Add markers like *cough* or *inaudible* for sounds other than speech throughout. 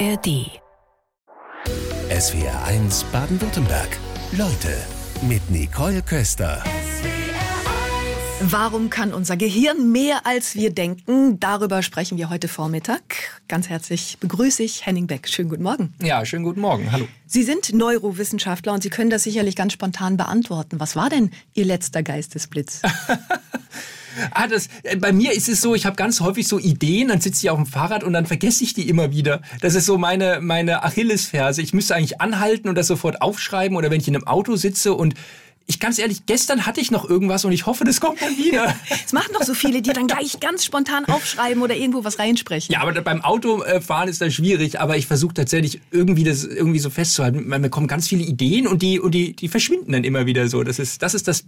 ARD. SWR 1 Baden-Württemberg. Leute mit Nicole Köster. Warum kann unser Gehirn mehr als wir denken? Darüber sprechen wir heute Vormittag. Ganz herzlich begrüße ich Henning Beck. Schönen guten Morgen. Ja, schönen guten Morgen. Hallo. Sie sind Neurowissenschaftler und Sie können das sicherlich ganz spontan beantworten. Was war denn Ihr letzter Geistesblitz? *laughs* Ah, das, äh, bei mir ist es so, ich habe ganz häufig so Ideen, dann sitze ich auf dem Fahrrad und dann vergesse ich die immer wieder. Das ist so meine, meine Achillesferse. Ich müsste eigentlich anhalten und das sofort aufschreiben oder wenn ich in einem Auto sitze und ich ganz ehrlich, gestern hatte ich noch irgendwas und ich hoffe, das kommt dann wieder. *laughs* Es machen doch so viele, die dann gleich ganz spontan aufschreiben oder irgendwo was reinsprechen. Ja, aber beim Autofahren ist das schwierig, aber ich versuche tatsächlich irgendwie das irgendwie so festzuhalten. Man bekommt ganz viele Ideen und die und die die verschwinden dann immer wieder so. Das ist das ist das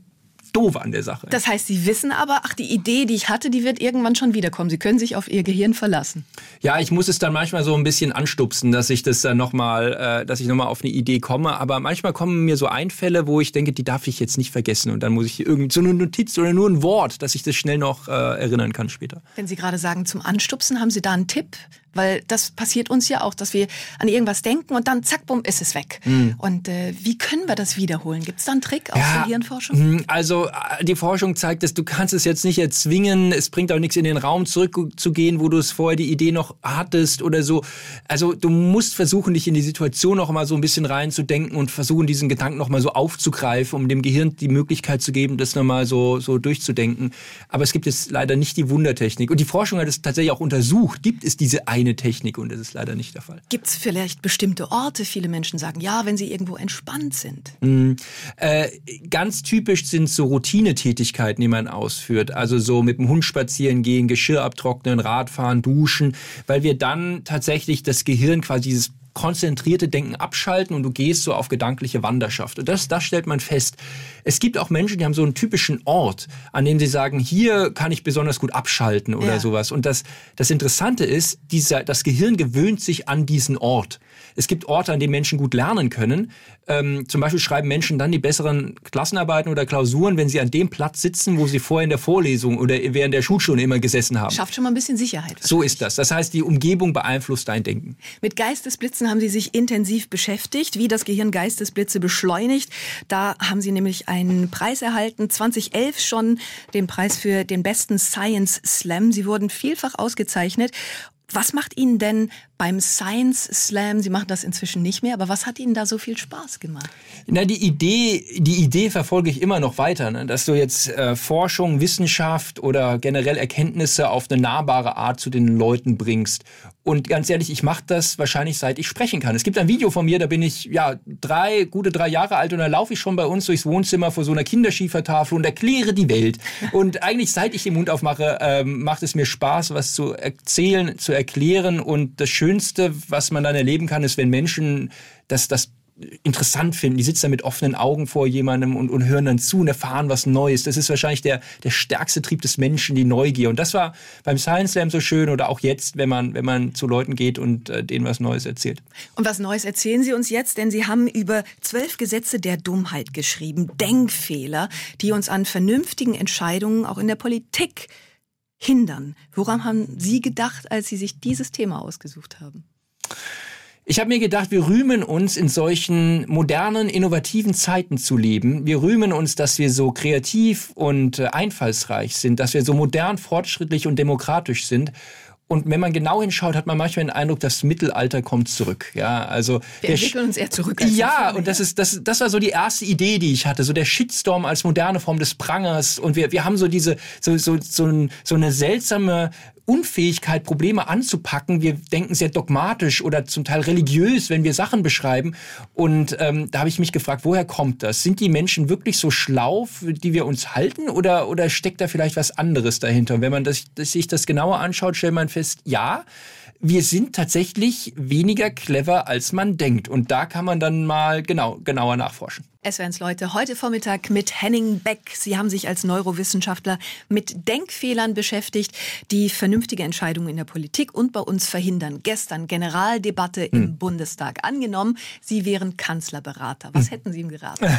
doof an der Sache. Das heißt, Sie wissen aber, ach, die Idee, die ich hatte, die wird irgendwann schon wiederkommen. Sie können sich auf Ihr Gehirn verlassen. Ja, ich muss es dann manchmal so ein bisschen anstupsen, dass ich das dann nochmal, äh, dass ich nochmal auf eine Idee komme. Aber manchmal kommen mir so Einfälle, wo ich denke, die darf ich jetzt nicht vergessen. Und dann muss ich irgendwie so eine Notiz oder nur ein Wort, dass ich das schnell noch äh, erinnern kann später. Wenn Sie gerade sagen, zum Anstupsen, haben Sie da einen Tipp? Weil das passiert uns ja auch, dass wir an irgendwas denken und dann zack, bumm, ist es weg. Mhm. Und äh, wie können wir das wiederholen? Gibt es da einen Trick aus ja, der Hirnforschung? Hm, also äh, die Forschung zeigt, dass du kannst es jetzt nicht erzwingen. Es bringt auch nichts in den Raum zurückzugehen, wo du es vorher die Idee noch hattest oder so. Also du musst versuchen, dich in die Situation noch mal so ein bisschen reinzudenken und versuchen, diesen Gedanken noch mal so aufzugreifen, um dem Gehirn die Möglichkeit zu geben, das noch mal so, so durchzudenken. Aber es gibt jetzt leider nicht die Wundertechnik. Und die Forschung hat es tatsächlich auch untersucht. Gibt es diese eine Technik und das ist leider nicht der Fall. Gibt es vielleicht bestimmte Orte? Viele Menschen sagen, ja, wenn sie irgendwo entspannt sind. Mm, äh, ganz typisch sind so Routinetätigkeiten, die man ausführt. Also so mit dem Hund spazieren gehen, Geschirr abtrocknen, Radfahren, duschen, weil wir dann tatsächlich das Gehirn quasi dieses konzentrierte Denken abschalten und du gehst so auf gedankliche Wanderschaft. Und das, das stellt man fest. Es gibt auch Menschen, die haben so einen typischen Ort, an dem sie sagen, hier kann ich besonders gut abschalten oder ja. sowas. Und das, das Interessante ist, dieser, das Gehirn gewöhnt sich an diesen Ort. Es gibt Orte, an denen Menschen gut lernen können. Ähm, zum Beispiel schreiben Menschen dann die besseren Klassenarbeiten oder Klausuren, wenn sie an dem Platz sitzen, wo sie vorher in der Vorlesung oder während der Schulstunde immer gesessen haben. Schafft schon mal ein bisschen Sicherheit. So ist das. Das heißt, die Umgebung beeinflusst dein Denken. Mit Geistesblitzen haben Sie sich intensiv beschäftigt, wie das Gehirn Geistesblitze beschleunigt. Da haben Sie nämlich einen Preis erhalten, 2011 schon den Preis für den besten Science Slam. Sie wurden vielfach ausgezeichnet. Was macht Ihnen denn beim Science Slam, Sie machen das inzwischen nicht mehr, aber was hat Ihnen da so viel Spaß gemacht? Na, die Idee, die Idee verfolge ich immer noch weiter, ne? dass du jetzt äh, Forschung, Wissenschaft oder generell Erkenntnisse auf eine nahbare Art zu den Leuten bringst. Und ganz ehrlich, ich mache das wahrscheinlich seit ich sprechen kann. Es gibt ein Video von mir, da bin ich ja drei, gute drei Jahre alt und da laufe ich schon bei uns durchs Wohnzimmer vor so einer Kinderschiefertafel und erkläre die Welt. Und eigentlich seit ich den Mund aufmache, ähm, macht es mir Spaß, was zu erzählen, zu erklären. Und das Schönste, was man dann erleben kann, ist, wenn Menschen das, das interessant finden. Die sitzen da mit offenen Augen vor jemandem und, und hören dann zu und erfahren was Neues. Das ist wahrscheinlich der, der stärkste Trieb des Menschen, die Neugier. Und das war beim Science Slam so schön oder auch jetzt, wenn man, wenn man zu Leuten geht und äh, denen was Neues erzählt. Und was Neues erzählen Sie uns jetzt, denn Sie haben über zwölf Gesetze der Dummheit geschrieben, Denkfehler, die uns an vernünftigen Entscheidungen auch in der Politik hindern. Woran haben Sie gedacht, als Sie sich dieses Thema ausgesucht haben? Ich habe mir gedacht, wir rühmen uns in solchen modernen, innovativen Zeiten zu leben. Wir rühmen uns, dass wir so kreativ und äh, einfallsreich sind, dass wir so modern, fortschrittlich und demokratisch sind. Und wenn man genau hinschaut, hat man manchmal den Eindruck, das Mittelalter kommt zurück. Ja, also wir entwickeln uns eher zurück. Ja, und das ist das, das war so die erste Idee, die ich hatte, so der Shitstorm als moderne Form des Prangers. Und wir, wir haben so diese so so so, ein, so eine seltsame Unfähigkeit, Probleme anzupacken. Wir denken sehr dogmatisch oder zum Teil religiös, wenn wir Sachen beschreiben. Und ähm, da habe ich mich gefragt, woher kommt das? Sind die Menschen wirklich so schlau, die wir uns halten, oder, oder steckt da vielleicht was anderes dahinter? Und wenn man das, sich das genauer anschaut, stellt man fest, ja, wir sind tatsächlich weniger clever, als man denkt. Und da kann man dann mal genau, genauer nachforschen. SWRs Leute, heute Vormittag mit Henning Beck. Sie haben sich als Neurowissenschaftler mit Denkfehlern beschäftigt, die vernünftige Entscheidungen in der Politik und bei uns verhindern. Gestern Generaldebatte hm. im Bundestag angenommen. Sie wären Kanzlerberater. Was hm. hätten Sie ihm geraten? *laughs*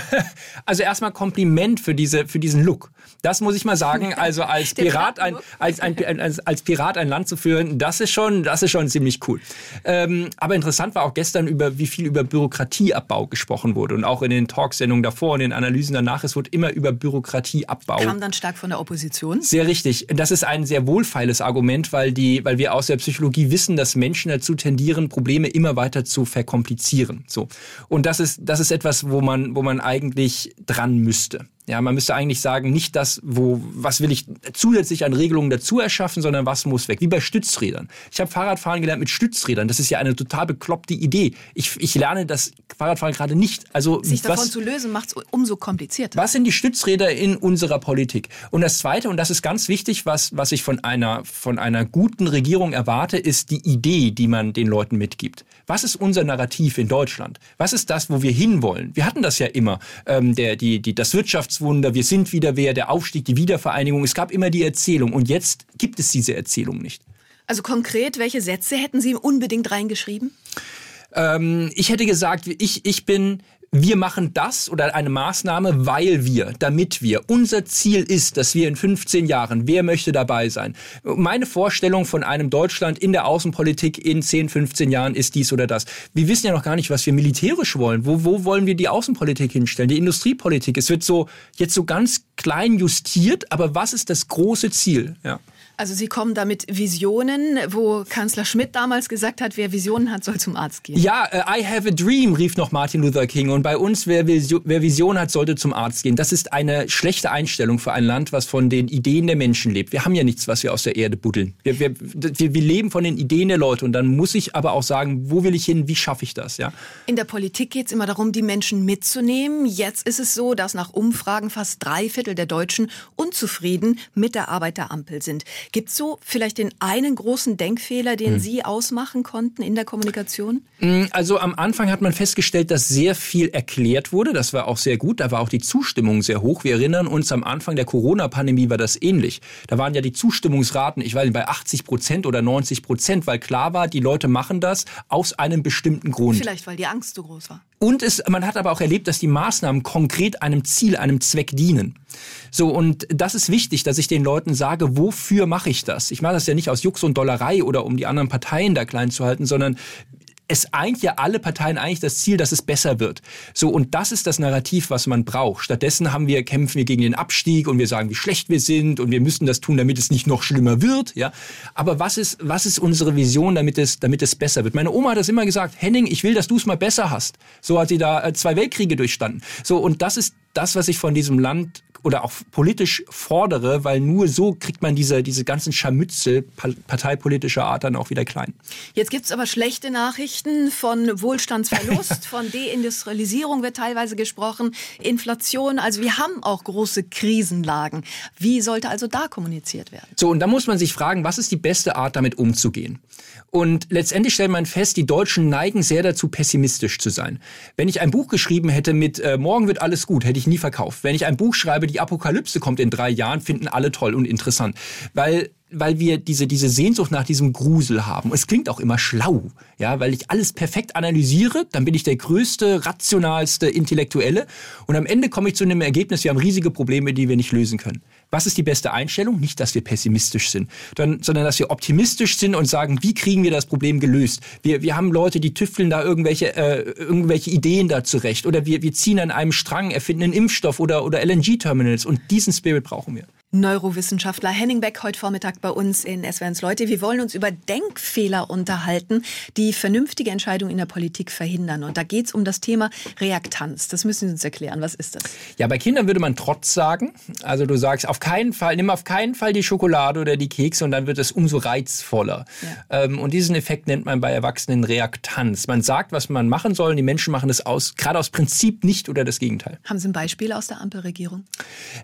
Also erstmal Kompliment für, diese, für diesen Look. Das muss ich mal sagen. *laughs* Also als Pirat ein, als, ein, als, als Pirat ein Land zu führen, das ist schon, das ist schon ziemlich cool. Ähm, aber interessant war auch gestern, über wie viel über Bürokratieabbau gesprochen wurde. Und auch in den Talks Talksendungen davor und den Analysen danach, es wurde immer über Bürokratieabbau. Kam dann stark von der Opposition? Sehr richtig. Das ist ein sehr wohlfeiles Argument, weil, die, weil wir aus der Psychologie wissen, dass Menschen dazu tendieren, Probleme immer weiter zu verkomplizieren. So. Und das ist, das ist etwas, wo man, wo man eigentlich dran müsste. Ja, man müsste eigentlich sagen, nicht das, wo, was will ich zusätzlich an Regelungen dazu erschaffen, sondern was muss weg. Wie bei Stützrädern. Ich habe Fahrradfahren gelernt mit Stützrädern. Das ist ja eine total bekloppte Idee. Ich, ich lerne das Fahrradfahren gerade nicht. Also sich davon was, zu lösen macht es umso komplizierter. Was sind die Stützräder in unserer Politik? Und das Zweite, und das ist ganz wichtig, was, was ich von einer, von einer guten Regierung erwarte, ist die Idee, die man den Leuten mitgibt. Was ist unser Narrativ in Deutschland? Was ist das, wo wir hinwollen? Wir hatten das ja immer. Ähm, der, die, die, das Wirtschaftswunder, wir sind wieder wer, der Aufstieg, die Wiedervereinigung. Es gab immer die Erzählung. Und jetzt gibt es diese Erzählung nicht. Also konkret, welche Sätze hätten Sie unbedingt reingeschrieben? Ähm, ich hätte gesagt, ich, ich bin wir machen das oder eine Maßnahme, weil wir, damit wir. Unser Ziel ist, dass wir in 15 Jahren, wer möchte dabei sein? Meine Vorstellung von einem Deutschland in der Außenpolitik in 10, 15 Jahren ist dies oder das. Wir wissen ja noch gar nicht, was wir militärisch wollen. Wo, wo wollen wir die Außenpolitik hinstellen? Die Industriepolitik. Es wird so jetzt so ganz klein justiert, aber was ist das große Ziel? Ja. Also Sie kommen da mit Visionen, wo Kanzler Schmidt damals gesagt hat, wer Visionen hat, soll zum Arzt gehen. Ja, uh, I have a dream, rief noch Martin Luther King. Und bei uns, wer, Vision, wer Vision hat, sollte zum Arzt gehen. Das ist eine schlechte Einstellung für ein Land, was von den Ideen der Menschen lebt. Wir haben ja nichts, was wir aus der Erde buddeln. Wir, wir, wir, wir leben von den Ideen der Leute. Und dann muss ich aber auch sagen, wo will ich hin, wie schaffe ich das? Ja? In der Politik geht es immer darum, die Menschen mitzunehmen. Jetzt ist es so, dass nach Umfragen fast drei Viertel der Deutschen unzufrieden mit der Arbeit der Ampel sind. Gibt es so vielleicht den einen großen Denkfehler, den hm. Sie ausmachen konnten in der Kommunikation? Mm, also am Anfang hat man festgestellt, dass sehr viel erklärt wurde. Das war auch sehr gut. Da war auch die Zustimmung sehr hoch. Wir erinnern uns, am Anfang der Corona-Pandemie war das ähnlich. Da waren ja die Zustimmungsraten, ich weiß nicht, bei 80 Prozent oder 90 Prozent, weil klar war, die Leute machen das aus einem bestimmten Grund. Vielleicht, weil die Angst so groß war. Und es, man hat aber auch erlebt, dass die Maßnahmen konkret einem Ziel, einem Zweck dienen. So, und das ist wichtig, dass ich den Leuten sage, wofür mache ich das? Ich mache das ja nicht aus Jux und Dollerei oder um die anderen Parteien da klein zu halten, sondern es eint ja alle Parteien eigentlich das Ziel, dass es besser wird. So, und das ist das Narrativ, was man braucht. Stattdessen haben wir, kämpfen wir gegen den Abstieg und wir sagen, wie schlecht wir sind und wir müssen das tun, damit es nicht noch schlimmer wird, ja. Aber was ist, was ist unsere Vision, damit es, damit es besser wird? Meine Oma hat das immer gesagt, Henning, ich will, dass du es mal besser hast. So hat sie da äh, zwei Weltkriege durchstanden. So, und das ist das, was ich von diesem Land oder auch politisch fordere, weil nur so kriegt man diese, diese ganzen Scharmützel parteipolitischer Art dann auch wieder klein. Jetzt gibt es aber schlechte Nachrichten von Wohlstandsverlust, *laughs* von Deindustrialisierung wird teilweise gesprochen, Inflation. Also wir haben auch große Krisenlagen. Wie sollte also da kommuniziert werden? So, und da muss man sich fragen, was ist die beste Art, damit umzugehen? Und letztendlich stellt man fest, die Deutschen neigen sehr dazu, pessimistisch zu sein. Wenn ich ein Buch geschrieben hätte mit äh, Morgen wird alles gut, hätte ich nie verkauft. Wenn ich ein Buch schreibe, die Apokalypse kommt in drei Jahren, finden alle toll und interessant. Weil weil wir diese, diese Sehnsucht nach diesem Grusel haben. Es klingt auch immer schlau, ja, weil ich alles perfekt analysiere, dann bin ich der größte, rationalste Intellektuelle und am Ende komme ich zu einem Ergebnis, wir haben riesige Probleme, die wir nicht lösen können. Was ist die beste Einstellung? Nicht, dass wir pessimistisch sind, sondern dass wir optimistisch sind und sagen, wie kriegen wir das Problem gelöst? Wir, wir haben Leute, die tüfteln da irgendwelche, äh, irgendwelche Ideen da zurecht oder wir, wir ziehen an einem Strang, erfinden einen Impfstoff oder, oder LNG-Terminals und diesen Spirit brauchen wir. Neurowissenschaftler Henning Beck heute Vormittag bei uns in SWRs Leute. Wir wollen uns über Denkfehler unterhalten, die vernünftige Entscheidungen in der Politik verhindern. Und da geht es um das Thema Reaktanz. Das müssen Sie uns erklären. Was ist das? Ja, bei Kindern würde man Trotz sagen. Also du sagst auf keinen Fall, nimm auf keinen Fall die Schokolade oder die Kekse und dann wird es umso reizvoller. Ja. Ähm, und diesen Effekt nennt man bei Erwachsenen Reaktanz. Man sagt, was man machen soll und die Menschen machen es aus, gerade aus Prinzip nicht oder das Gegenteil. Haben Sie ein Beispiel aus der Ampelregierung?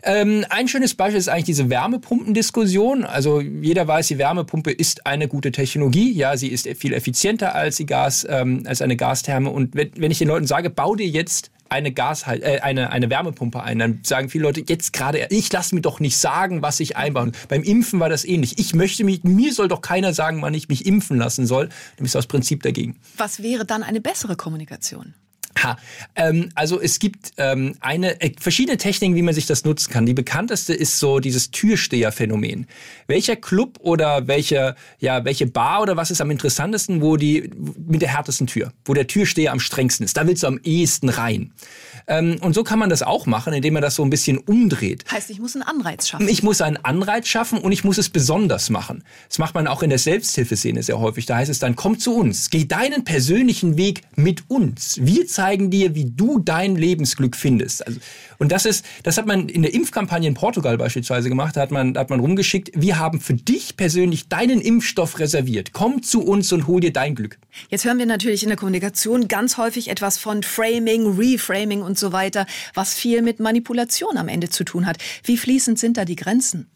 Ähm, ein schönes Beispiel ist eigentlich diese Wärmepumpendiskussion. Also jeder weiß, die Wärmepumpe ist eine gute Technologie. Ja, sie ist viel effizienter als die Gas, ähm, als eine Gastherme. Und wenn, wenn ich den Leuten sage, bau dir jetzt eine Gas äh, eine eine Wärmepumpe ein. Dann sagen viele Leute jetzt gerade, ich lasse mir doch nicht sagen, was ich einbauen. Beim Impfen war das ähnlich. Ich möchte mich, mir soll doch keiner sagen, wann ich mich impfen lassen soll. Du bist aus Prinzip dagegen. Was wäre dann eine bessere Kommunikation? Ha, ähm, also es gibt ähm, eine äh, verschiedene Techniken, wie man sich das nutzen kann. Die bekannteste ist so dieses Türsteher-Phänomen. Welcher Club oder welche ja welche Bar oder was ist am interessantesten, wo die mit der härtesten Tür, wo der Türsteher am strengsten ist? Da willst du am ehesten rein. Ähm, und so kann man das auch machen, indem man das so ein bisschen umdreht. Heißt, ich muss einen Anreiz schaffen. Ich muss einen Anreiz schaffen und ich muss es besonders machen. Das macht man auch in der Selbsthilfeszene sehr häufig. Da heißt es dann, komm zu uns, geh deinen persönlichen Weg mit uns. Wir zeigen dir, wie du dein Lebensglück findest. Also, und das ist, das hat man in der Impfkampagne in Portugal beispielsweise gemacht. Da hat man, da hat man rumgeschickt, wir haben für dich persönlich deinen Impfstoff reserviert. Komm zu uns und hol dir dein Glück. Jetzt hören wir natürlich in der Kommunikation ganz häufig etwas von Framing, Reframing und so weiter, was viel mit Manipulation am Ende zu tun hat. Wie fließend sind da die Grenzen?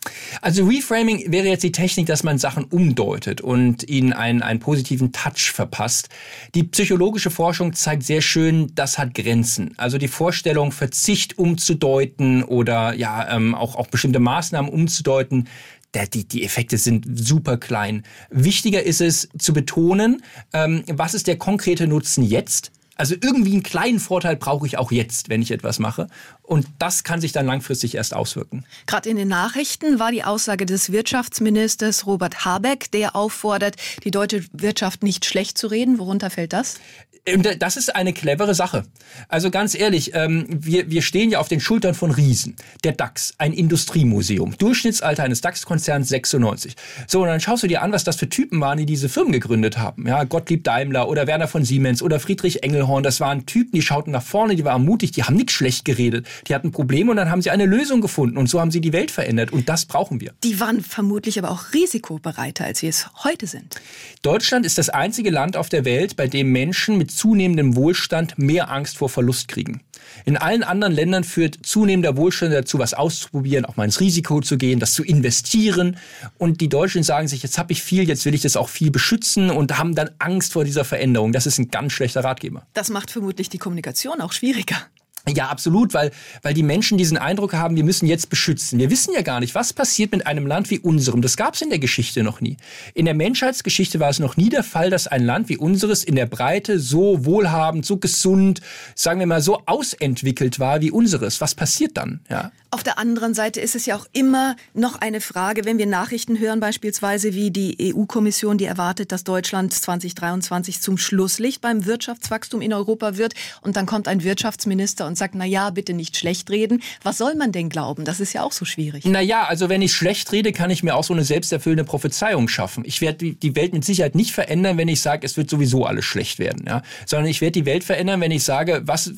Also Reframing wäre jetzt die Technik, dass man Sachen umdeutet und ihnen einen, einen positiven Touch verpasst. Die psychologische Forschung zeigt sehr schön, das hat Grenzen. Also die Vorstellung, Verzicht umzudeuten oder ja ähm, auch, auch bestimmte Maßnahmen umzudeuten, die, die Effekte sind super klein. Wichtiger ist es zu betonen, ähm, was ist der konkrete Nutzen jetzt? Also irgendwie einen kleinen Vorteil brauche ich auch jetzt, wenn ich etwas mache. Und das kann sich dann langfristig erst auswirken. Gerade in den Nachrichten war die Aussage des Wirtschaftsministers Robert Habeck, der auffordert, die deutsche Wirtschaft nicht schlecht zu reden. Worunter fällt das? Das ist eine clevere Sache. Also ganz ehrlich, ähm, wir, wir stehen ja auf den Schultern von Riesen. Der DAX, ein Industriemuseum. Durchschnittsalter eines DAX-Konzerns 96. So, und dann schaust du dir an, was das für Typen waren, die diese Firmen gegründet haben. Ja, Gottlieb Daimler oder Werner von Siemens oder Friedrich Engelhorn. Das waren Typen, die schauten nach vorne, die waren mutig, die haben nichts schlecht geredet. Die hatten Probleme und dann haben sie eine Lösung gefunden. Und so haben sie die Welt verändert. Und das brauchen wir. Die waren vermutlich aber auch risikobereiter, als wir es heute sind. Deutschland ist das einzige Land auf der Welt, bei dem Menschen mit zunehmendem Wohlstand mehr Angst vor Verlust kriegen. In allen anderen Ländern führt zunehmender Wohlstand dazu, was auszuprobieren, auch mal ins Risiko zu gehen, das zu investieren. Und die Deutschen sagen sich, jetzt habe ich viel, jetzt will ich das auch viel beschützen und haben dann Angst vor dieser Veränderung. Das ist ein ganz schlechter Ratgeber. Das macht vermutlich die Kommunikation auch schwieriger. Ja, absolut, weil, weil die Menschen diesen Eindruck haben, wir müssen jetzt beschützen. Wir wissen ja gar nicht, was passiert mit einem Land wie unserem. Das gab es in der Geschichte noch nie. In der Menschheitsgeschichte war es noch nie der Fall, dass ein Land wie unseres in der Breite so wohlhabend, so gesund, sagen wir mal, so ausentwickelt war wie unseres. Was passiert dann? Ja. Auf der anderen Seite ist es ja auch immer noch eine Frage, wenn wir Nachrichten hören, beispielsweise wie die EU-Kommission, die erwartet, dass Deutschland 2023 zum Schlusslicht beim Wirtschaftswachstum in Europa wird. Und dann kommt ein Wirtschaftsminister und sagt, na ja, bitte nicht schlecht reden. Was soll man denn glauben? Das ist ja auch so schwierig. Na ja, also wenn ich schlecht rede, kann ich mir auch so eine selbsterfüllende Prophezeiung schaffen. Ich werde die Welt mit Sicherheit nicht verändern, wenn ich sage, es wird sowieso alles schlecht werden, ja? Sondern ich werde die Welt verändern, wenn ich sage, was,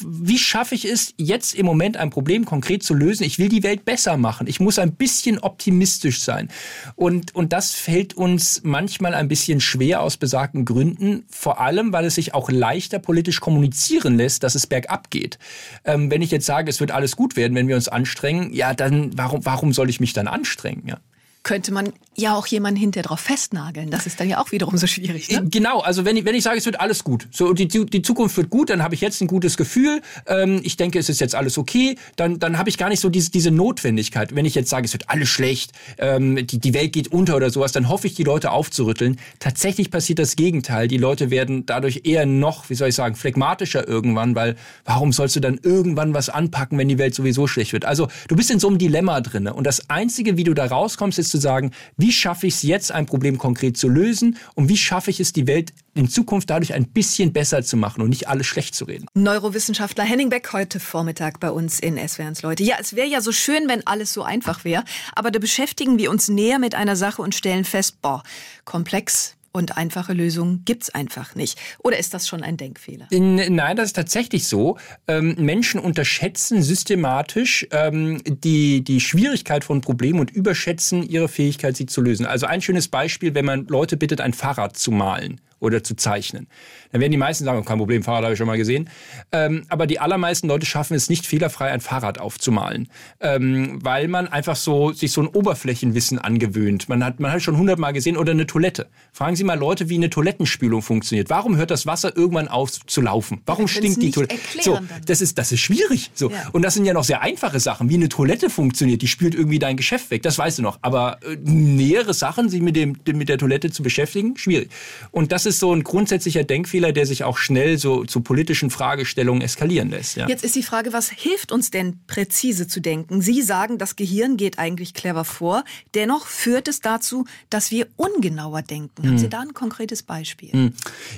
wie schaffe ich es, jetzt im Moment ein Problem konkret zu lösen. Ich will die Welt besser machen. Ich muss ein bisschen optimistisch sein. Und, und das fällt uns manchmal ein bisschen schwer aus besagten Gründen. Vor allem, weil es sich auch leichter politisch kommunizieren lässt, dass es bergab geht. Ähm, wenn ich jetzt sage, es wird alles gut werden, wenn wir uns anstrengen, ja, dann warum, warum soll ich mich dann anstrengen? Ja? Könnte man ja auch jemanden hinterher drauf festnageln. Das ist dann ja auch wiederum so schwierig. Ne? Genau, also wenn ich, wenn ich sage, es wird alles gut, so die, die Zukunft wird gut, dann habe ich jetzt ein gutes Gefühl. Ähm, ich denke, es ist jetzt alles okay. Dann, dann habe ich gar nicht so diese, diese Notwendigkeit. Wenn ich jetzt sage, es wird alles schlecht, ähm, die, die Welt geht unter oder sowas, dann hoffe ich, die Leute aufzurütteln. Tatsächlich passiert das Gegenteil. Die Leute werden dadurch eher noch, wie soll ich sagen, phlegmatischer irgendwann, weil warum sollst du dann irgendwann was anpacken, wenn die Welt sowieso schlecht wird? Also du bist in so einem Dilemma drinne und das Einzige, wie du da rauskommst, ist zu sagen, wie schaffe ich es jetzt, ein Problem konkret zu lösen und wie schaffe ich es, die Welt in Zukunft dadurch ein bisschen besser zu machen und nicht alles schlecht zu reden. Neurowissenschaftler Henning Beck heute Vormittag bei uns in SWRs Leute. Ja, es wäre ja so schön, wenn alles so einfach wäre, aber da beschäftigen wir uns näher mit einer Sache und stellen fest, boah, komplex, und einfache Lösungen gibt's einfach nicht. Oder ist das schon ein Denkfehler? Nein, das ist tatsächlich so. Ähm, Menschen unterschätzen systematisch ähm, die, die Schwierigkeit von Problemen und überschätzen ihre Fähigkeit, sie zu lösen. Also ein schönes Beispiel, wenn man Leute bittet, ein Fahrrad zu malen oder zu zeichnen. Dann werden die meisten sagen, kein Problem, Fahrrad habe ich schon mal gesehen. Ähm, aber die allermeisten Leute schaffen es nicht fehlerfrei, ein Fahrrad aufzumalen, ähm, weil man einfach so sich so ein Oberflächenwissen angewöhnt. Man hat man hat schon hundertmal gesehen oder eine Toilette. Fragen Sie mal Leute, wie eine Toilettenspülung funktioniert. Warum hört das Wasser irgendwann auf zu laufen? Warum stinkt die Toilette? So, das ist das ist schwierig. So ja. und das sind ja noch sehr einfache Sachen, wie eine Toilette funktioniert. Die spült irgendwie dein Geschäft weg. Das weißt du noch. Aber äh, nähere Sachen, sich mit dem mit der Toilette zu beschäftigen, schwierig. Und das ist so ein grundsätzlicher Denkfehler Fehler, der sich auch schnell so zu politischen Fragestellungen eskalieren lässt. Ja. Jetzt ist die Frage, was hilft uns denn präzise zu denken? Sie sagen, das Gehirn geht eigentlich clever vor. Dennoch führt es dazu, dass wir ungenauer denken. Hm. Haben Sie da ein konkretes Beispiel? Hm.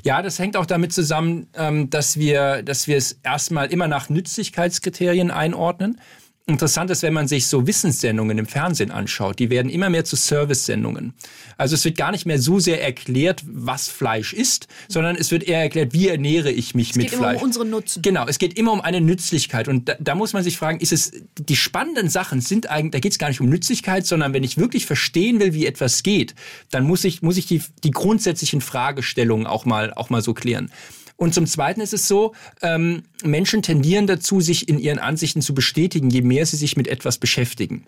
Ja, das hängt auch damit zusammen, ähm, dass wir, dass wir es erstmal immer nach Nützlichkeitskriterien einordnen. Interessant ist, wenn man sich so Wissenssendungen im Fernsehen anschaut, die werden immer mehr zu Service-Sendungen. Also es wird gar nicht mehr so sehr erklärt, was Fleisch ist, sondern es wird eher erklärt, wie ernähre ich mich es mit Fleisch. Es geht immer um unseren Nutzen. Genau, es geht immer um eine Nützlichkeit. Und da, da muss man sich fragen, ist es, die spannenden Sachen sind eigentlich, da geht es gar nicht um Nützlichkeit, sondern wenn ich wirklich verstehen will, wie etwas geht, dann muss ich, muss ich die, die grundsätzlichen Fragestellungen auch mal, auch mal so klären. Und zum Zweiten ist es so, ähm, Menschen tendieren dazu, sich in ihren Ansichten zu bestätigen, je mehr sie sich mit etwas beschäftigen.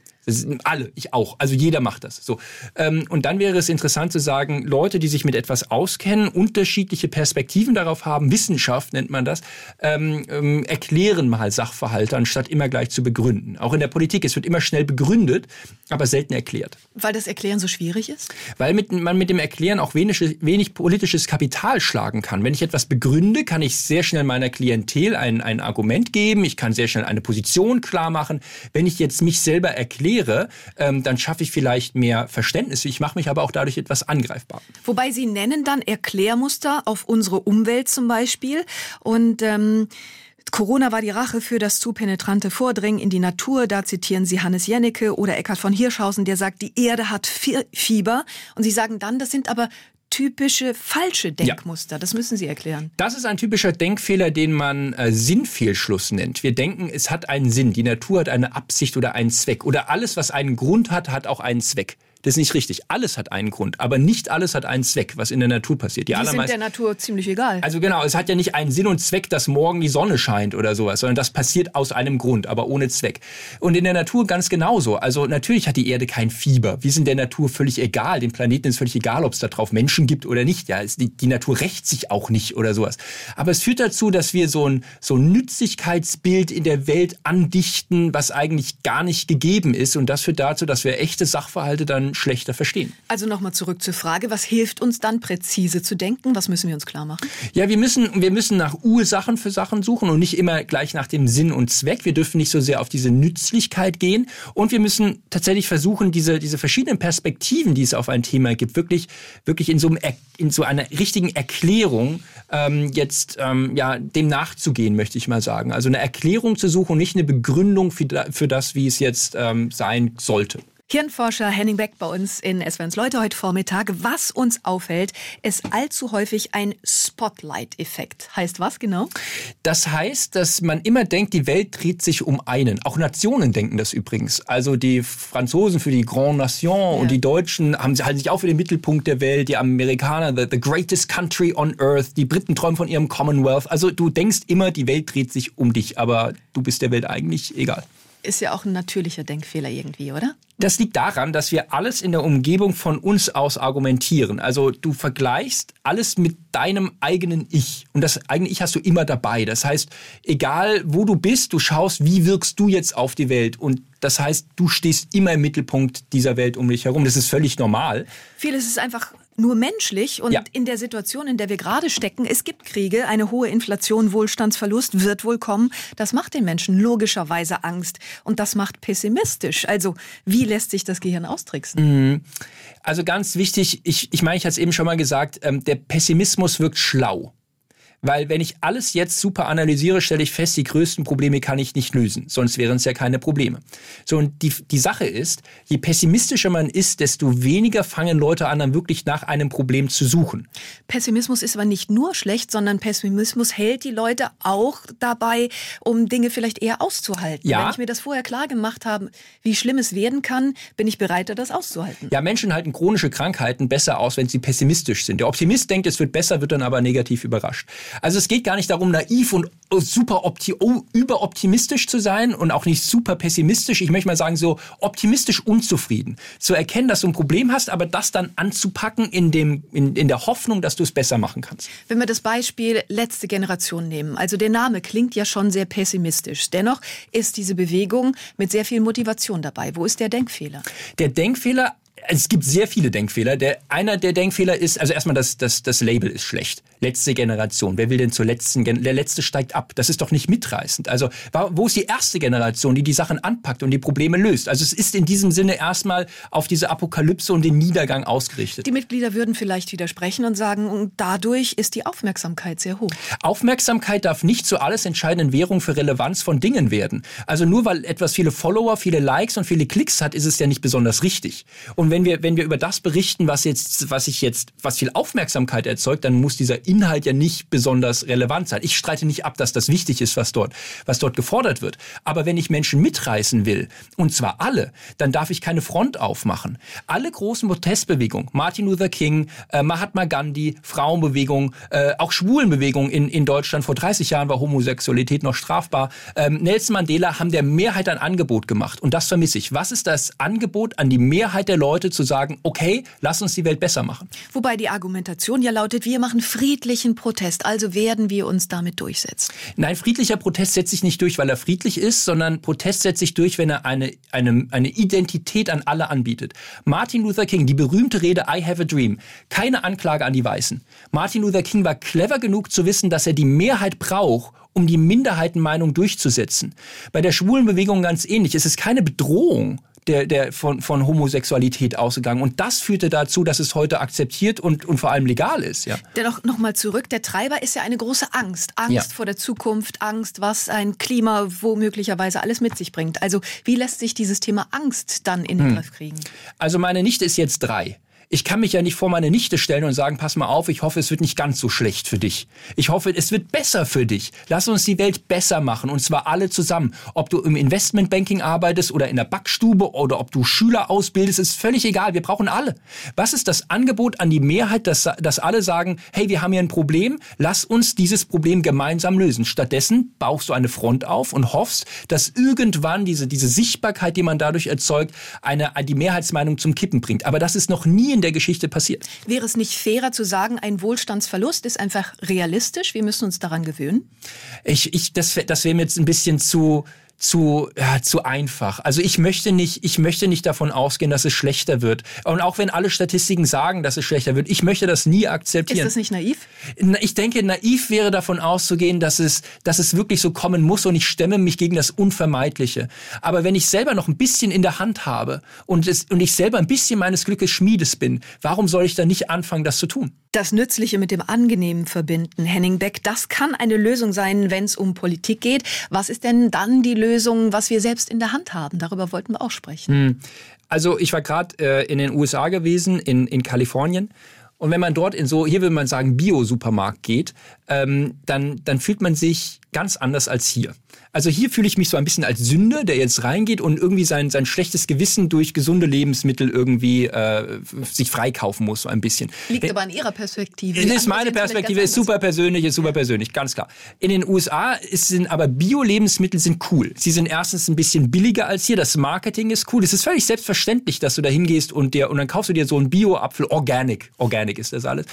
Alle, ich auch. Also jeder macht das. So. Ähm, und dann wäre es interessant zu sagen, Leute, die sich mit etwas auskennen, unterschiedliche Perspektiven darauf haben, Wissenschaft nennt man das, ähm, ähm, erklären mal Sachverhalte, anstatt immer gleich zu begründen. Auch in der Politik, es wird immer schnell begründet, aber selten erklärt. Weil das Erklären so schwierig ist? Weil mit, man mit dem Erklären auch wenig, wenig politisches Kapital schlagen kann. Wenn ich etwas begründe, kann ich sehr schnell meiner Klientel ein, ein Argument geben, ich kann sehr schnell eine Position klar machen. Wenn ich jetzt mich selber erkläre, erkläre, ähm, dann schaffe ich vielleicht mehr Verständnis. Ich mache mich aber auch dadurch etwas angreifbar. Wobei Sie nennen dann Erklärmuster auf unsere Umwelt zum Beispiel und ähm Corona war die Rache für das zu penetrante Vordringen in die Natur. Da zitieren Sie Hannes Jennecke oder Eckhard von Hirschhausen, der sagt, die Erde hat Fieber. Und Sie sagen dann, das sind aber typische falsche Denkmuster? Ja. Das müssen Sie erklären. Das ist ein typischer Denkfehler, den man äh, Sinnfehlschluss nennt. Wir denken, es hat einen Sinn. Die Natur hat eine Absicht oder einen Zweck. Oder alles, was einen Grund hat, hat auch einen Zweck. Das ist nicht richtig. Alles hat einen Grund, aber nicht alles hat einen Zweck, was in der Natur passiert. Die, die sind der Natur ziemlich egal. Also genau, es hat ja nicht einen Sinn und Zweck, dass morgen die Sonne scheint oder sowas, sondern das passiert aus einem Grund, aber ohne Zweck. Und in der Natur ganz genauso. Also natürlich hat die Erde kein Fieber. Wir sind der Natur völlig egal. Dem Planeten ist völlig egal, ob es da drauf Menschen gibt oder nicht. Ja, die, die Natur rächt sich auch nicht oder sowas. Aber es führt dazu, dass wir so ein, so ein Nützlichkeitsbild in der Welt andichten, was eigentlich gar nicht gegeben ist. Und das führt dazu, dass wir echte Sachverhalte dann schlechter verstehen. Also nochmal zurück zur Frage, was hilft uns dann präzise zu denken? Was müssen wir uns klar machen? Ja, wir müssen, wir müssen nach Ursachen für Sachen suchen und nicht immer gleich nach dem Sinn und Zweck. Wir dürfen nicht so sehr auf diese Nützlichkeit gehen und wir müssen tatsächlich versuchen, diese, diese verschiedenen Perspektiven, die es auf ein Thema gibt, wirklich, wirklich in so, einem, in so einer richtigen Erklärung ähm, jetzt ähm, ja, dem nachzugehen, möchte ich mal sagen. Also eine Erklärung zu suchen und nicht eine Begründung für, für das, wie es jetzt ähm, sein sollte. Hirnforscher Henning Beck bei uns in SWNs Leute heute Vormittag. Was uns auffällt, ist allzu häufig ein Spotlight-Effekt. Heißt was genau? Das heißt, dass man immer denkt, die Welt dreht sich um einen. Auch Nationen denken das übrigens. Also die Franzosen für die Grand Nation ja. und die Deutschen haben halten sich auch für den Mittelpunkt der Welt. Die Amerikaner, the, the greatest country on earth. Die Briten träumen von ihrem Commonwealth. Also du denkst immer, die Welt dreht sich um dich, aber du bist der Welt eigentlich egal. Ist ja auch ein natürlicher Denkfehler irgendwie, oder? Das liegt daran, dass wir alles in der Umgebung von uns aus argumentieren. Also du vergleichst alles mit deinem eigenen Ich. Und das eigene Ich hast du immer dabei. Das heißt, egal wo du bist, du schaust, wie wirkst du jetzt auf die Welt. Und das heißt, du stehst immer im Mittelpunkt dieser Welt um dich herum. Das ist völlig normal. Vieles ist einfach nur menschlich und ja. in der Situation, in der wir gerade stecken, es gibt Kriege, eine hohe Inflation, Wohlstandsverlust wird wohl kommen. Das macht den Menschen logischerweise Angst und das macht pessimistisch. Also wie lässt sich das Gehirn austricksen? Mhm. Also ganz wichtig, ich, ich meine, ich hatte es eben schon mal gesagt, ähm, der Pessimismus wirkt schlau. Weil wenn ich alles jetzt super analysiere, stelle ich fest, die größten Probleme kann ich nicht lösen. Sonst wären es ja keine Probleme. So, und die, die Sache ist, je pessimistischer man ist, desto weniger fangen Leute an, dann wirklich nach einem Problem zu suchen. Pessimismus ist aber nicht nur schlecht, sondern Pessimismus hält die Leute auch dabei, um Dinge vielleicht eher auszuhalten. Ja. Wenn ich mir das vorher klar gemacht habe, wie schlimm es werden kann, bin ich bereit, das auszuhalten. Ja, Menschen halten chronische Krankheiten besser aus, wenn sie pessimistisch sind. Der Optimist denkt, es wird besser, wird dann aber negativ überrascht. Also es geht gar nicht darum, naiv und super opti überoptimistisch zu sein und auch nicht super pessimistisch. Ich möchte mal sagen, so optimistisch unzufrieden. Zu erkennen, dass du ein Problem hast, aber das dann anzupacken in, dem, in, in der Hoffnung, dass du es besser machen kannst. Wenn wir das Beispiel letzte Generation nehmen, also der Name klingt ja schon sehr pessimistisch. Dennoch ist diese Bewegung mit sehr viel Motivation dabei. Wo ist der Denkfehler? Der Denkfehler es gibt sehr viele Denkfehler. Der, einer der Denkfehler ist, also erstmal das, das, das Label ist schlecht. Letzte Generation. Wer will denn zur letzten? Gen der letzte steigt ab. Das ist doch nicht mitreißend. Also wo ist die erste Generation, die die Sachen anpackt und die Probleme löst? Also es ist in diesem Sinne erstmal auf diese Apokalypse und den Niedergang ausgerichtet. Die Mitglieder würden vielleicht widersprechen und sagen, dadurch ist die Aufmerksamkeit sehr hoch. Aufmerksamkeit darf nicht zu alles entscheidenden Währung für Relevanz von Dingen werden. Also nur weil etwas viele Follower, viele Likes und viele Klicks hat, ist es ja nicht besonders richtig. Und wenn wir, wenn wir über das berichten, was jetzt, was ich jetzt, was viel Aufmerksamkeit erzeugt, dann muss dieser Inhalt ja nicht besonders relevant sein. Ich streite nicht ab, dass das wichtig ist, was dort, was dort gefordert wird. Aber wenn ich Menschen mitreißen will, und zwar alle, dann darf ich keine Front aufmachen. Alle großen Protestbewegungen, Martin Luther King, äh, Mahatma Gandhi, Frauenbewegung, äh, auch Schwulenbewegung in, in Deutschland vor 30 Jahren war Homosexualität noch strafbar. Ähm, Nelson Mandela haben der Mehrheit ein Angebot gemacht. Und das vermisse ich. Was ist das Angebot an die Mehrheit der Leute zu sagen, okay, lass uns die Welt besser machen? Wobei die Argumentation ja lautet, wir machen friedlichen Protest, also werden wir uns damit durchsetzen. Nein, friedlicher Protest setzt sich nicht durch, weil er friedlich ist, sondern Protest setzt sich durch, wenn er eine, eine, eine Identität an alle anbietet. Martin Luther King, die berühmte Rede I have a dream, keine Anklage an die Weißen. Martin Luther King war clever genug zu wissen, dass er die Mehrheit braucht, um die Minderheitenmeinung durchzusetzen. Bei der schwulen Bewegung ganz ähnlich. Es ist keine Bedrohung, der, der von, von Homosexualität ausgegangen. Und das führte dazu, dass es heute akzeptiert und, und vor allem legal ist. Ja. Dennoch nochmal zurück. Der Treiber ist ja eine große Angst. Angst ja. vor der Zukunft, Angst, was ein Klima womöglicherweise alles mit sich bringt. Also wie lässt sich dieses Thema Angst dann in den hm. Griff kriegen? Also meine Nichte ist jetzt drei ich kann mich ja nicht vor meine Nichte stellen und sagen, pass mal auf, ich hoffe, es wird nicht ganz so schlecht für dich. Ich hoffe, es wird besser für dich. Lass uns die Welt besser machen und zwar alle zusammen. Ob du im Investmentbanking arbeitest oder in der Backstube oder ob du Schüler ausbildest, ist völlig egal. Wir brauchen alle. Was ist das Angebot an die Mehrheit, dass, dass alle sagen, hey, wir haben hier ein Problem, lass uns dieses Problem gemeinsam lösen. Stattdessen baust du eine Front auf und hoffst, dass irgendwann diese, diese Sichtbarkeit, die man dadurch erzeugt, eine, die Mehrheitsmeinung zum Kippen bringt. Aber das ist noch nie in der Geschichte passiert. Wäre es nicht fairer zu sagen, ein Wohlstandsverlust ist einfach realistisch? Wir müssen uns daran gewöhnen? Ich, ich, das, das wäre mir jetzt ein bisschen zu zu, ja, zu einfach. Also ich möchte nicht, ich möchte nicht davon ausgehen, dass es schlechter wird. Und auch wenn alle Statistiken sagen, dass es schlechter wird, ich möchte das nie akzeptieren. Ist das nicht naiv? Ich denke, naiv wäre davon auszugehen, dass es, dass es wirklich so kommen muss und ich stemme mich gegen das Unvermeidliche. Aber wenn ich selber noch ein bisschen in der Hand habe und, es, und ich selber ein bisschen meines Glückes Schmiedes bin, warum soll ich dann nicht anfangen, das zu tun? Das Nützliche mit dem Angenehmen verbinden, Henning Beck, das kann eine Lösung sein, wenn es um Politik geht. Was ist denn dann die Lösung, was wir selbst in der Hand haben? Darüber wollten wir auch sprechen. Hm. Also ich war gerade äh, in den USA gewesen, in, in Kalifornien. Und wenn man dort in so, hier würde man sagen, Bio-Supermarkt geht, ähm, dann, dann fühlt man sich ganz anders als hier. Also hier fühle ich mich so ein bisschen als Sünder, der jetzt reingeht und irgendwie sein, sein schlechtes Gewissen durch gesunde Lebensmittel irgendwie äh, sich freikaufen muss, so ein bisschen. Liegt äh, aber an Ihrer Perspektive. Das ist meine Perspektive, ist super persönlich, ist super persönlich, ganz klar. In den USA ist, sind aber Bio-Lebensmittel sind cool. Sie sind erstens ein bisschen billiger als hier, das Marketing ist cool. Es ist völlig selbstverständlich, dass du da hingehst und, dir, und dann kaufst du dir so einen Bio-Apfel, Organic, Organic ist das alles.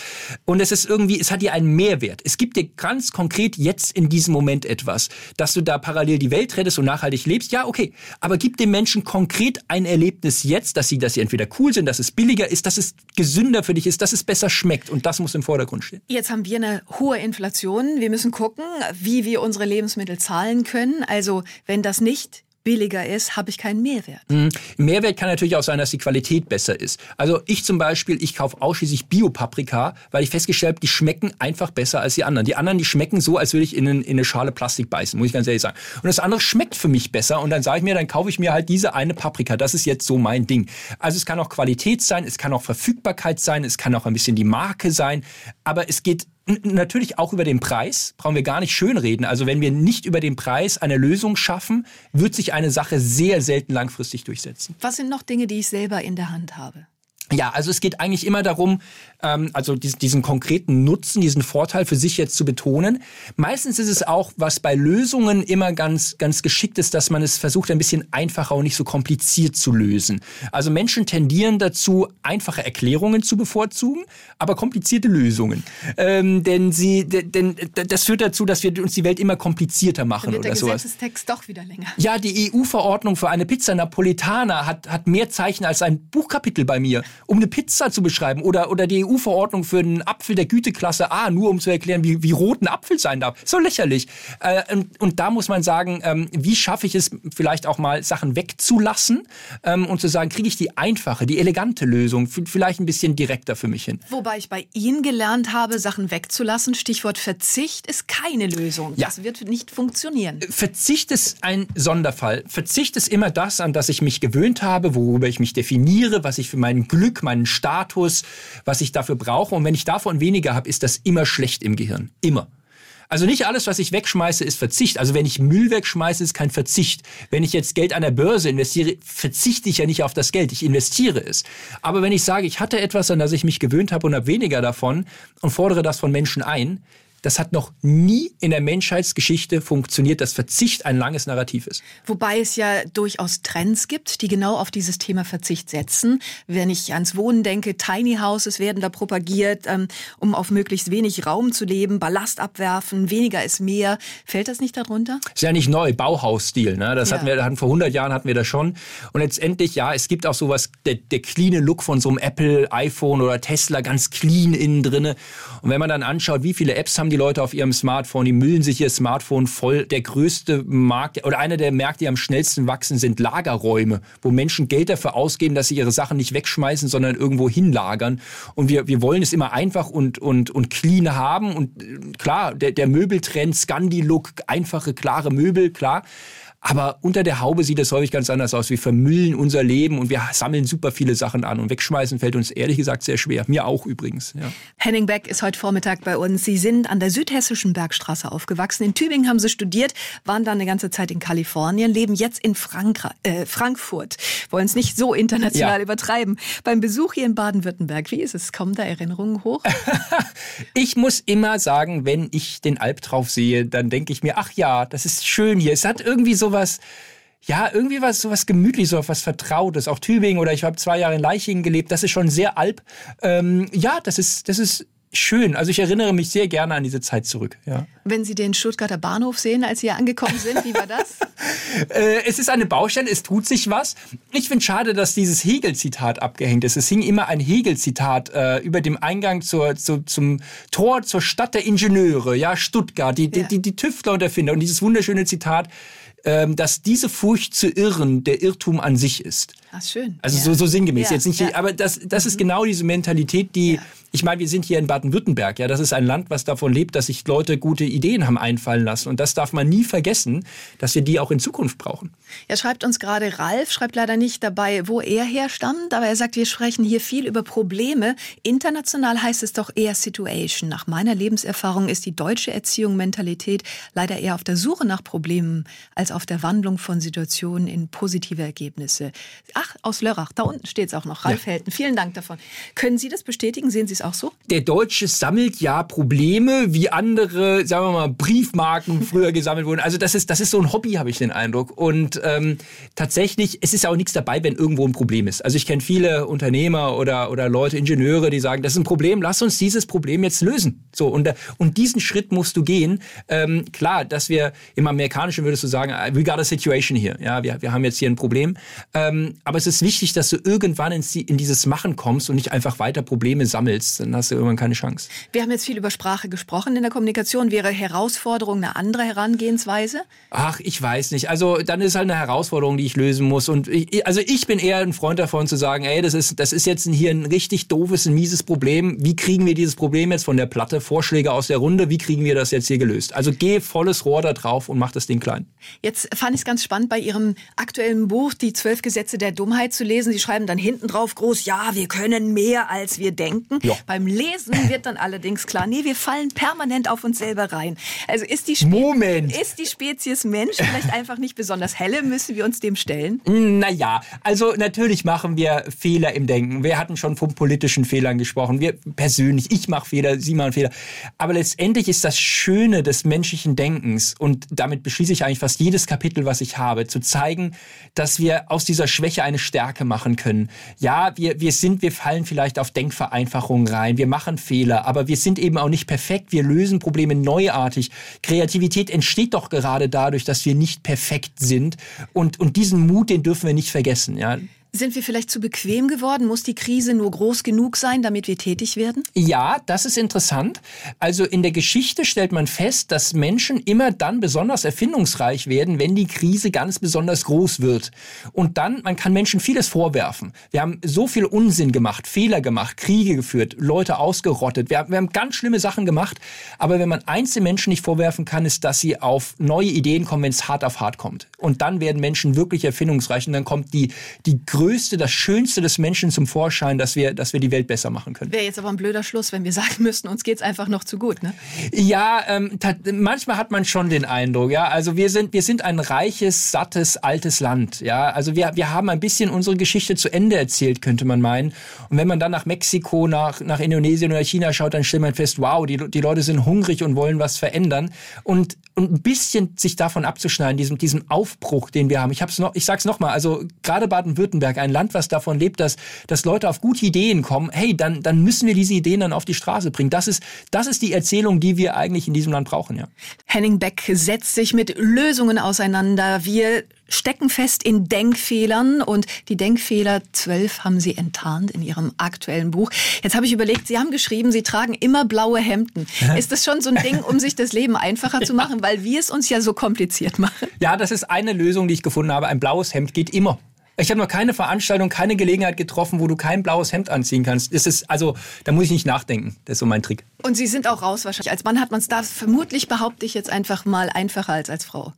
Und es ist irgendwie, es hat dir einen Mehrwert. Es gibt dir ganz konkret jetzt in diesem Moment etwas, dass du da parallel die Welt rettest und nachhaltig lebst, ja, okay. Aber gib den Menschen konkret ein Erlebnis jetzt, dass sie, dass sie entweder cool sind, dass es billiger ist, dass es gesünder für dich ist, dass es besser schmeckt. Und das muss im Vordergrund stehen. Jetzt haben wir eine hohe Inflation. Wir müssen gucken, wie wir unsere Lebensmittel zahlen können. Also, wenn das nicht billiger ist, habe ich keinen Mehrwert. Mhm. Mehrwert kann natürlich auch sein, dass die Qualität besser ist. Also ich zum Beispiel, ich kaufe ausschließlich Bio-Paprika, weil ich festgestellt habe, die schmecken einfach besser als die anderen. Die anderen, die schmecken so, als würde ich in, in eine Schale Plastik beißen, muss ich ganz ehrlich sagen. Und das andere schmeckt für mich besser und dann sage ich mir, dann kaufe ich mir halt diese eine Paprika. Das ist jetzt so mein Ding. Also es kann auch Qualität sein, es kann auch Verfügbarkeit sein, es kann auch ein bisschen die Marke sein, aber es geht Natürlich auch über den Preis, brauchen wir gar nicht schönreden. Also wenn wir nicht über den Preis eine Lösung schaffen, wird sich eine Sache sehr selten langfristig durchsetzen. Was sind noch Dinge, die ich selber in der Hand habe? Ja, also es geht eigentlich immer darum, ähm, also diesen, diesen konkreten Nutzen, diesen Vorteil für sich jetzt zu betonen. Meistens ist es auch, was bei Lösungen immer ganz, ganz geschickt ist, dass man es versucht, ein bisschen einfacher und nicht so kompliziert zu lösen. Also Menschen tendieren dazu, einfache Erklärungen zu bevorzugen, aber komplizierte Lösungen. Ähm, denn sie, denn das führt dazu, dass wir uns die Welt immer komplizierter machen Dann wird oder der sowas. Gesetzestext doch wieder länger. Ja, die EU-Verordnung für eine Pizza Napolitana hat, hat mehr Zeichen als ein Buchkapitel bei mir, um eine Pizza zu beschreiben. Oder, oder die EU-Verordnung für einen Apfel der Güteklasse A, nur um zu erklären, wie, wie rot ein Apfel sein darf. So lächerlich. Äh, und, und, da muss man sagen, ähm, wie schaffe ich es vielleicht auch mal, Sachen wegzulassen ähm, und zu sagen, kriege ich die einfache, die elegante Lösung, vielleicht ein bisschen direkter für mich hin. Wobei ich bei Ihnen gelernt habe, Sachen wegzulassen. Stichwort Verzicht ist keine Lösung. Ja. Das wird nicht funktionieren. Verzicht ist ein Sonderfall. Verzicht ist immer das, an das ich mich gewöhnt habe, worüber ich mich definiere, was ich für mein Glück, meinen Status, was ich dafür brauche. Und wenn ich davon weniger habe, ist das immer schlecht im Gehirn. Immer. Also nicht alles, was ich wegschmeiße, ist Verzicht. Also wenn ich Müll wegschmeiße, ist kein Verzicht. Wenn ich jetzt Geld an der Börse investiere, verzichte ich ja nicht auf das Geld. Ich investiere es. Aber wenn ich sage, ich hatte etwas, an das ich mich gewöhnt habe und habe weniger davon und fordere das von Menschen ein, das hat noch nie in der Menschheitsgeschichte funktioniert, dass Verzicht ein langes Narrativ ist. Wobei es ja durchaus Trends gibt, die genau auf dieses Thema Verzicht setzen. Wenn ich ans Wohnen denke, Tiny Houses werden da propagiert, ähm, um auf möglichst wenig Raum zu leben, Ballast abwerfen, weniger ist mehr. Fällt das nicht darunter? Ist ja nicht neu, Bauhausstil. Ne? Das ja. hatten wir hatten vor 100 Jahren hatten wir das schon. Und letztendlich, ja, es gibt auch sowas, der, der cleane Look von so einem Apple, iPhone oder Tesla, ganz clean innen drinne. Und wenn man dann anschaut, wie viele Apps haben die die Leute auf ihrem Smartphone, die müllen sich ihr Smartphone voll. Der größte Markt oder einer der Märkte, die am schnellsten wachsen, sind Lagerräume, wo Menschen Geld dafür ausgeben, dass sie ihre Sachen nicht wegschmeißen, sondern irgendwo hinlagern. Und wir, wir wollen es immer einfach und, und, und clean haben. Und äh, klar, der, der Möbeltrend, Scandi-Look, einfache, klare Möbel, klar. Aber unter der Haube sieht es häufig ganz anders aus. Wir vermüllen unser Leben und wir sammeln super viele Sachen an. Und wegschmeißen fällt uns ehrlich gesagt sehr schwer. Mir auch übrigens. Ja. Henning Beck ist heute Vormittag bei uns. Sie sind an der südhessischen Bergstraße aufgewachsen. In Tübingen haben Sie studiert, waren dann eine ganze Zeit in Kalifornien, leben jetzt in Frankra äh, Frankfurt. Wollen es nicht so international ja. übertreiben. Beim Besuch hier in Baden-Württemberg, wie ist es? Kommen da Erinnerungen hoch? *laughs* ich muss immer sagen, wenn ich den Alp drauf sehe, dann denke ich mir, ach ja, das ist schön hier. Es hat irgendwie so sowas, ja, irgendwie was, sowas gemütliches, so was Vertrautes. Auch Tübingen oder ich habe zwei Jahre in Leichingen gelebt. Das ist schon sehr Alp. Ähm, ja, das ist, das ist schön. Also ich erinnere mich sehr gerne an diese Zeit zurück. Ja. Wenn Sie den Stuttgarter Bahnhof sehen, als Sie hier angekommen sind, wie war das? *laughs* äh, es ist eine Baustelle, es tut sich was. Ich finde schade, dass dieses Hegel-Zitat abgehängt ist. Es hing immer ein Hegel-Zitat äh, über dem Eingang zur, zu, zum Tor zur Stadt der Ingenieure, ja, Stuttgart, die, ja. die, die, die Tüftler und Erfinder. Und dieses wunderschöne Zitat, ähm, dass diese Furcht zu irren der Irrtum an sich ist. Ach, schön. Also ja. so, so sinngemäß. Ja. Jetzt nicht, ja. aber das, das mhm. ist genau diese Mentalität, die, ich meine, wir sind hier in Baden-Württemberg, ja, das ist ein Land, was davon lebt, dass sich Leute gute Ideen haben einfallen lassen. Und das darf man nie vergessen, dass wir die auch in Zukunft brauchen. Er schreibt uns gerade, Ralf schreibt leider nicht dabei, wo er herstammt, aber er sagt, wir sprechen hier viel über Probleme. International heißt es doch eher Situation. Nach meiner Lebenserfahrung ist die deutsche Erziehung, Mentalität leider eher auf der Suche nach Problemen als auf der Wandlung von Situationen in positive Ergebnisse. Ach, aus Lörrach, da unten steht es auch noch, Ralf ja. Helten. Vielen Dank davon. Können Sie das bestätigen? Sehen Sie es auch so? Der Deutsche sammelt ja Probleme, wie andere, sagen wir mal, Briefmarken früher gesammelt wurden. Also das ist, das ist so ein Hobby, habe ich den Eindruck. Und ähm, tatsächlich, es ist auch nichts dabei, wenn irgendwo ein Problem ist. Also ich kenne viele Unternehmer oder, oder Leute, Ingenieure, die sagen, das ist ein Problem, lass uns dieses Problem jetzt lösen. So, und, und diesen Schritt musst du gehen. Ähm, klar, dass wir im Amerikanischen würdest du sagen, we got a situation here. Ja, wir, wir haben jetzt hier ein Problem. Ähm, aber es ist wichtig, dass du irgendwann in, in dieses Machen kommst und nicht einfach weiter Probleme sammelst, dann hast du irgendwann keine Chance. Wir haben jetzt viel über Sprache gesprochen in der Kommunikation. Wäre Herausforderung eine andere Herangehensweise? Ach, ich weiß nicht. Also dann ist halt eine Herausforderung, die ich lösen muss. Und ich, also ich bin eher ein Freund davon zu sagen, ey, das ist, das ist jetzt hier ein richtig doofes, ein mieses Problem. Wie kriegen wir dieses Problem jetzt von der Platte? Vorschläge aus der Runde, wie kriegen wir das jetzt hier gelöst? Also geh volles Rohr da drauf und mach das Ding klein. Jetzt fand ich es ganz spannend, bei Ihrem aktuellen Buch die zwölf Gesetze der Dummheit zu lesen. Sie schreiben dann hinten drauf groß, ja, wir können mehr, als wir denken. Ja. Beim Lesen wird dann allerdings klar, nee, wir fallen permanent auf uns selber rein. Also ist die, Spe ist die Spezies Mensch vielleicht einfach nicht besonders helle? Müssen wir uns dem stellen? Naja, also natürlich machen wir Fehler im Denken. Wir hatten schon von politischen Fehlern gesprochen. Wir persönlich, ich mache Fehler, Sie machen Fehler. Aber letztendlich ist das Schöne des menschlichen Denkens und damit beschließe ich eigentlich fast jedes Kapitel, was ich habe, zu zeigen, dass wir aus dieser Schwäche eine Stärke machen können. Ja, wir, wir sind, wir fallen vielleicht auf Denkvereinfachungen rein, wir machen Fehler, aber wir sind eben auch nicht perfekt, wir lösen Probleme neuartig. Kreativität entsteht doch gerade dadurch, dass wir nicht perfekt sind und, und diesen Mut, den dürfen wir nicht vergessen. Ja. Sind wir vielleicht zu bequem geworden? Muss die Krise nur groß genug sein, damit wir tätig werden? Ja, das ist interessant. Also in der Geschichte stellt man fest, dass Menschen immer dann besonders erfindungsreich werden, wenn die Krise ganz besonders groß wird. Und dann, man kann Menschen vieles vorwerfen. Wir haben so viel Unsinn gemacht, Fehler gemacht, Kriege geführt, Leute ausgerottet. Wir haben, wir haben ganz schlimme Sachen gemacht. Aber wenn man eins den Menschen nicht vorwerfen kann, ist, dass sie auf neue Ideen kommen, wenn es hart auf hart kommt. Und dann werden Menschen wirklich erfindungsreich und dann kommt die, die Größte, das Schönste des Menschen zum Vorschein, dass wir, dass wir die Welt besser machen können. Wäre jetzt aber ein blöder Schluss, wenn wir sagen müssten, uns geht's einfach noch zu gut, ne? Ja, ähm, manchmal hat man schon den Eindruck, ja. Also wir sind, wir sind ein reiches, sattes, altes Land, ja. Also wir, wir haben ein bisschen unsere Geschichte zu Ende erzählt, könnte man meinen. Und wenn man dann nach Mexiko, nach, nach Indonesien oder China schaut, dann stellt man fest, wow, die, die Leute sind hungrig und wollen was verändern. Und, und ein bisschen sich davon abzuschneiden, diesem, diesem Aufbruch, den wir haben. Ich hab's noch, ich sag's nochmal, also gerade Baden-Württemberg Netzwerk, ein Land, was davon lebt, dass, dass Leute auf gute Ideen kommen, hey, dann, dann müssen wir diese Ideen dann auf die Straße bringen. Das ist, das ist die Erzählung, die wir eigentlich in diesem Land brauchen, ja. Henning Beck setzt sich mit Lösungen auseinander. Wir stecken fest in Denkfehlern und die Denkfehler zwölf haben Sie enttarnt in Ihrem aktuellen Buch. Jetzt habe ich überlegt, Sie haben geschrieben, Sie tragen immer blaue Hemden. *laughs* Ist das schon so ein Ding, um sich das Leben einfacher zu *laughs* machen, weil wir es uns ja so kompliziert machen? Ja, das ist eine Lösung, die ich gefunden habe. Ein blaues Hemd geht immer. Ich habe noch keine Veranstaltung, keine Gelegenheit getroffen, wo du kein blaues Hemd anziehen kannst. Das ist, also, da muss ich nicht nachdenken. Das ist so mein Trick. Und Sie sind auch raus wahrscheinlich. Als Mann hat man es da vermutlich, behaupte ich jetzt einfach mal, einfacher als als Frau.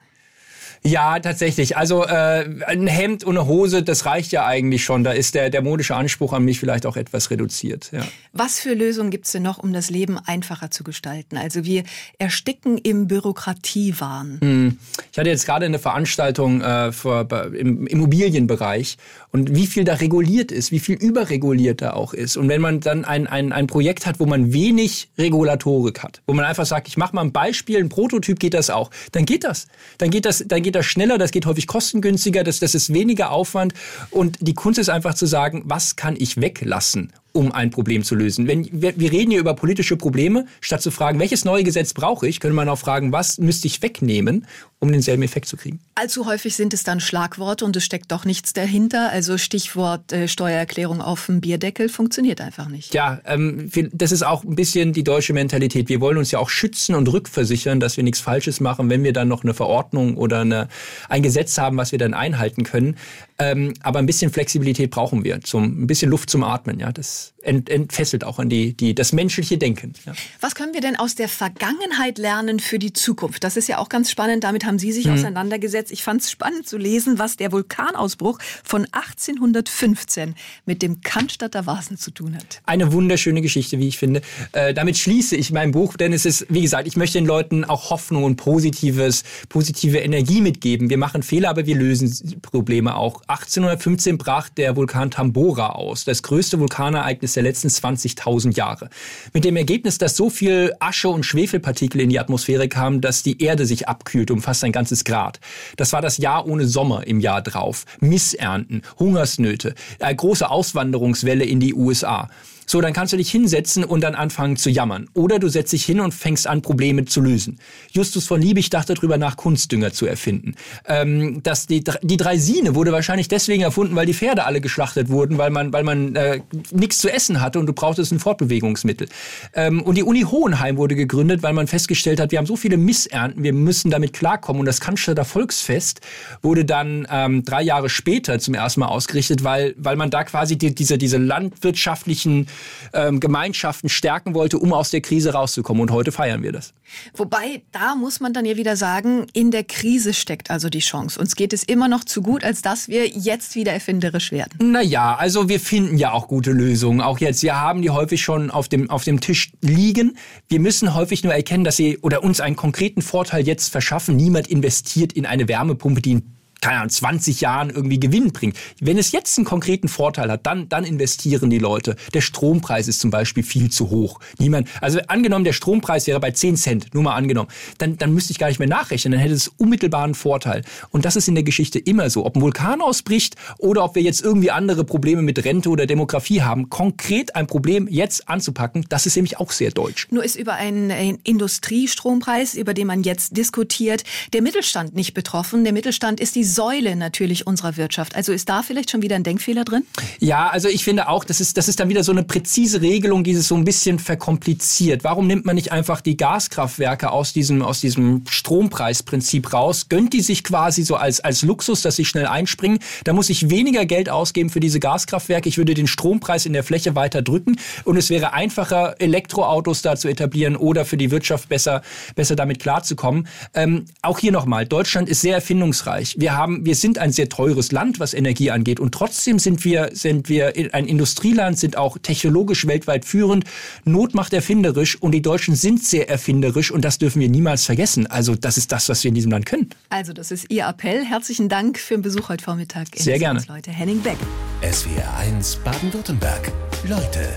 Ja, tatsächlich. Also äh, ein Hemd und eine Hose, das reicht ja eigentlich schon. Da ist der, der modische Anspruch an mich vielleicht auch etwas reduziert. Ja. Was für Lösungen gibt es denn noch, um das Leben einfacher zu gestalten? Also wir ersticken im Bürokratiewahn. Hm. Ich hatte jetzt gerade eine Veranstaltung äh, für, im Immobilienbereich und wie viel da reguliert ist, wie viel überreguliert da auch ist. Und wenn man dann ein, ein, ein Projekt hat, wo man wenig Regulatorik hat, wo man einfach sagt, ich mache mal ein Beispiel, ein Prototyp geht das auch, dann geht das. Dann geht das, dann geht das schneller, das geht häufig kostengünstiger, das, das ist weniger Aufwand. Und die Kunst ist einfach zu sagen, was kann ich weglassen? Um ein Problem zu lösen. Wenn, wir, wir reden hier über politische Probleme, statt zu fragen, welches neue Gesetz brauche ich, könnte man auch fragen, was müsste ich wegnehmen, um denselben Effekt zu kriegen. Allzu häufig sind es dann Schlagworte und es steckt doch nichts dahinter. Also Stichwort äh, Steuererklärung auf dem Bierdeckel funktioniert einfach nicht. Ja, ähm, das ist auch ein bisschen die deutsche Mentalität. Wir wollen uns ja auch schützen und rückversichern, dass wir nichts Falsches machen, wenn wir dann noch eine Verordnung oder eine, ein Gesetz haben, was wir dann einhalten können. Ähm, aber ein bisschen Flexibilität brauchen wir, zum, ein bisschen Luft zum Atmen. Ja, das ent, entfesselt auch an die, die, das menschliche Denken. Ja. Was können wir denn aus der Vergangenheit lernen für die Zukunft? Das ist ja auch ganz spannend. Damit haben Sie sich mhm. auseinandergesetzt. Ich fand es spannend zu lesen, was der Vulkanausbruch von 1815 mit dem Cannstatter Vasen zu tun hat. Eine wunderschöne Geschichte, wie ich finde. Äh, damit schließe ich mein Buch, denn es ist, wie gesagt, ich möchte den Leuten auch Hoffnung und positives, positive Energie mitgeben. Wir machen Fehler, aber wir lösen Probleme auch. 1815 brach der Vulkan Tambora aus, das größte Vulkanereignis der letzten 20.000 Jahre. Mit dem Ergebnis, dass so viel Asche und Schwefelpartikel in die Atmosphäre kamen, dass die Erde sich abkühlt um fast ein ganzes Grad. Das war das Jahr ohne Sommer im Jahr drauf. Missernten, Hungersnöte, eine große Auswanderungswelle in die USA. So, dann kannst du dich hinsetzen und dann anfangen zu jammern. Oder du setzt dich hin und fängst an, Probleme zu lösen. Justus von Liebig dachte darüber nach, Kunstdünger zu erfinden. Ähm, dass die, die Dreisine wurde wahrscheinlich deswegen erfunden, weil die Pferde alle geschlachtet wurden, weil man, weil man äh, nichts zu essen hatte und du brauchtest ein Fortbewegungsmittel. Ähm, und die Uni Hohenheim wurde gegründet, weil man festgestellt hat, wir haben so viele Missernten, wir müssen damit klarkommen. Und das Cannstatter Volksfest wurde dann ähm, drei Jahre später zum ersten Mal ausgerichtet, weil, weil man da quasi die, diese, diese landwirtschaftlichen ähm, Gemeinschaften stärken wollte, um aus der Krise rauszukommen. Und heute feiern wir das. Wobei, da muss man dann ja wieder sagen, in der Krise steckt also die Chance. Uns geht es immer noch zu gut, als dass wir jetzt wieder erfinderisch werden. Naja, also wir finden ja auch gute Lösungen. Auch jetzt, wir haben die häufig schon auf dem, auf dem Tisch liegen. Wir müssen häufig nur erkennen, dass sie oder uns einen konkreten Vorteil jetzt verschaffen. Niemand investiert in eine Wärmepumpe, die ein keine Ahnung, 20 Jahren irgendwie Gewinn bringt. Wenn es jetzt einen konkreten Vorteil hat, dann, dann investieren die Leute. Der Strompreis ist zum Beispiel viel zu hoch. Niemand, also angenommen, der Strompreis wäre bei 10 Cent, nur mal angenommen, dann, dann müsste ich gar nicht mehr nachrechnen, dann hätte es unmittelbaren Vorteil. Und das ist in der Geschichte immer so. Ob ein Vulkan ausbricht oder ob wir jetzt irgendwie andere Probleme mit Rente oder Demografie haben, konkret ein Problem jetzt anzupacken, das ist nämlich auch sehr deutsch. Nur ist über einen Industriestrompreis, über den man jetzt diskutiert, der Mittelstand nicht betroffen. Der Mittelstand ist die Säule natürlich unserer Wirtschaft. Also ist da vielleicht schon wieder ein Denkfehler drin? Ja, also ich finde auch, das ist, das ist dann wieder so eine präzise Regelung, die es so ein bisschen verkompliziert. Warum nimmt man nicht einfach die Gaskraftwerke aus diesem, aus diesem Strompreisprinzip raus, gönnt die sich quasi so als, als Luxus, dass sie schnell einspringen? Da muss ich weniger Geld ausgeben für diese Gaskraftwerke. Ich würde den Strompreis in der Fläche weiter drücken und es wäre einfacher, Elektroautos da zu etablieren oder für die Wirtschaft besser, besser damit klarzukommen. Ähm, auch hier nochmal, Deutschland ist sehr erfindungsreich. Wir haben, wir sind ein sehr teures Land, was Energie angeht. Und trotzdem sind wir, sind wir ein Industrieland, sind auch technologisch weltweit führend. Not macht erfinderisch und die Deutschen sind sehr erfinderisch und das dürfen wir niemals vergessen. Also das ist das, was wir in diesem Land können. Also das ist Ihr Appell. Herzlichen Dank für den Besuch heute Vormittag. sehr gerne. Leute, Henning Beck. SWR 1 Baden-Württemberg. Leute,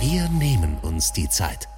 wir nehmen uns die Zeit.